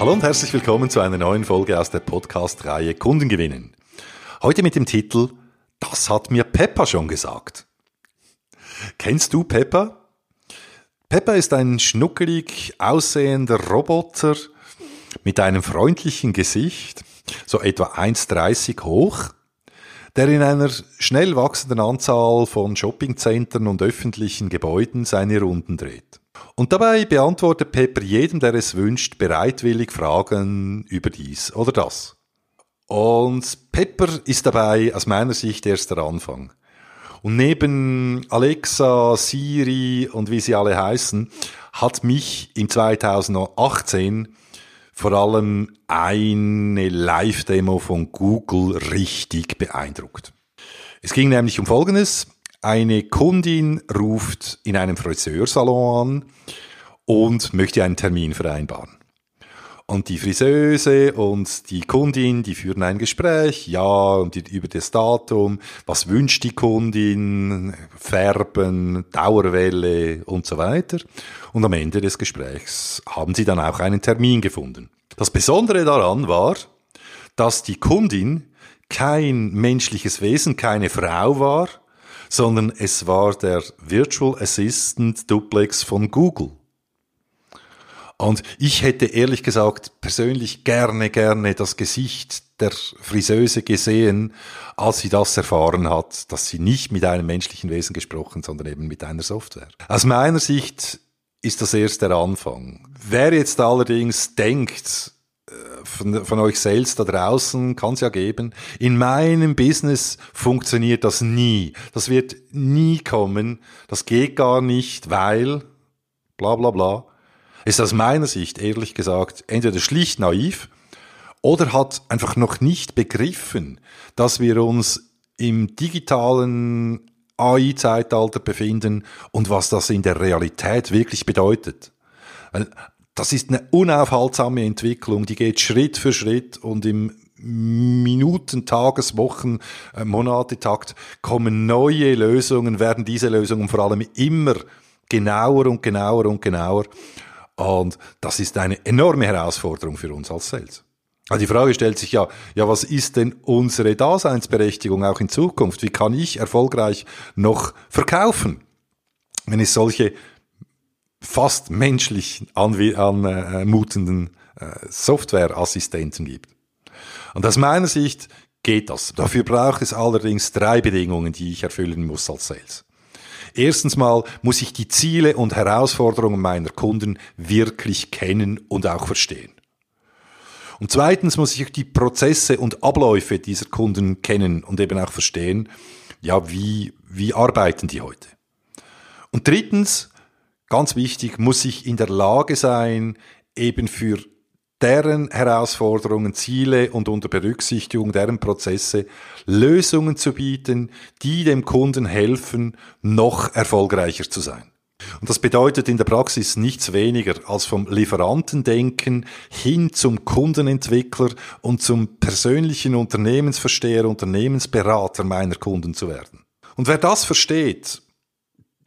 Hallo und herzlich willkommen zu einer neuen Folge aus der Podcast-Reihe Kunden gewinnen. Heute mit dem Titel Das hat mir Peppa schon gesagt. Kennst du Peppa? Peppa ist ein schnuckelig aussehender Roboter mit einem freundlichen Gesicht, so etwa 1,30 hoch, der in einer schnell wachsenden Anzahl von Shoppingzentren und öffentlichen Gebäuden seine Runden dreht. Und dabei beantwortet Pepper jedem, der es wünscht, bereitwillig Fragen über dies oder das. Und Pepper ist dabei aus meiner Sicht erst der Anfang. Und neben Alexa, Siri und wie sie alle heißen, hat mich im 2018 vor allem eine Live-Demo von Google richtig beeindruckt. Es ging nämlich um Folgendes. Eine Kundin ruft in einem Friseursalon an und möchte einen Termin vereinbaren. Und die Friseuse und die Kundin, die führen ein Gespräch, ja, und über das Datum, was wünscht die Kundin, Färben, Dauerwelle und so weiter. Und am Ende des Gesprächs haben sie dann auch einen Termin gefunden. Das Besondere daran war, dass die Kundin kein menschliches Wesen, keine Frau war, sondern es war der Virtual Assistant Duplex von Google. Und ich hätte ehrlich gesagt persönlich gerne, gerne das Gesicht der Friseuse gesehen, als sie das erfahren hat, dass sie nicht mit einem menschlichen Wesen gesprochen, sondern eben mit einer Software. Aus meiner Sicht ist das erst der Anfang. Wer jetzt allerdings denkt, von, von euch selbst da draußen kann es ja geben. In meinem Business funktioniert das nie. Das wird nie kommen. Das geht gar nicht, weil bla bla bla. Ist aus meiner Sicht ehrlich gesagt entweder schlicht naiv oder hat einfach noch nicht begriffen, dass wir uns im digitalen AI-Zeitalter befinden und was das in der Realität wirklich bedeutet. Das ist eine unaufhaltsame Entwicklung, die geht Schritt für Schritt und im Minuten, Tages, Wochen, äh, Monate-Takt kommen neue Lösungen, werden diese Lösungen vor allem immer genauer und genauer und genauer. Und das ist eine enorme Herausforderung für uns als Sales. Also die Frage stellt sich ja, ja, was ist denn unsere Daseinsberechtigung auch in Zukunft? Wie kann ich erfolgreich noch verkaufen? Wenn es solche fast menschlich anmutenden äh, Softwareassistenten gibt. Und aus meiner Sicht geht das. Dafür braucht es allerdings drei Bedingungen, die ich erfüllen muss als Sales. Erstens mal muss ich die Ziele und Herausforderungen meiner Kunden wirklich kennen und auch verstehen. Und zweitens muss ich die Prozesse und Abläufe dieser Kunden kennen und eben auch verstehen, ja, wie, wie arbeiten die heute? Und drittens ganz wichtig, muss ich in der Lage sein, eben für deren Herausforderungen, Ziele und unter Berücksichtigung deren Prozesse Lösungen zu bieten, die dem Kunden helfen, noch erfolgreicher zu sein. Und das bedeutet in der Praxis nichts weniger als vom Lieferantendenken hin zum Kundenentwickler und zum persönlichen Unternehmensversteher, Unternehmensberater meiner Kunden zu werden. Und wer das versteht,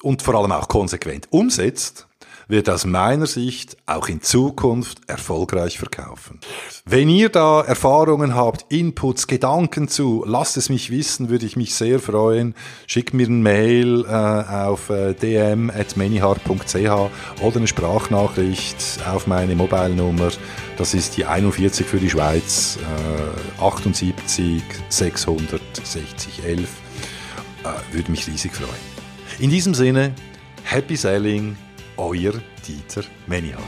und vor allem auch konsequent umsetzt, wird aus meiner Sicht auch in Zukunft erfolgreich verkaufen. Wenn ihr da Erfahrungen habt, Inputs, Gedanken zu, lasst es mich wissen, würde ich mich sehr freuen. Schickt mir ein Mail äh, auf äh, dm.manyhard.ch oder eine Sprachnachricht auf meine Mobile-Nummer. Das ist die 41 für die Schweiz, äh, 78 660 11. Äh, würde mich riesig freuen. In diesem Sinne, Happy Selling, euer Dieter Menihan.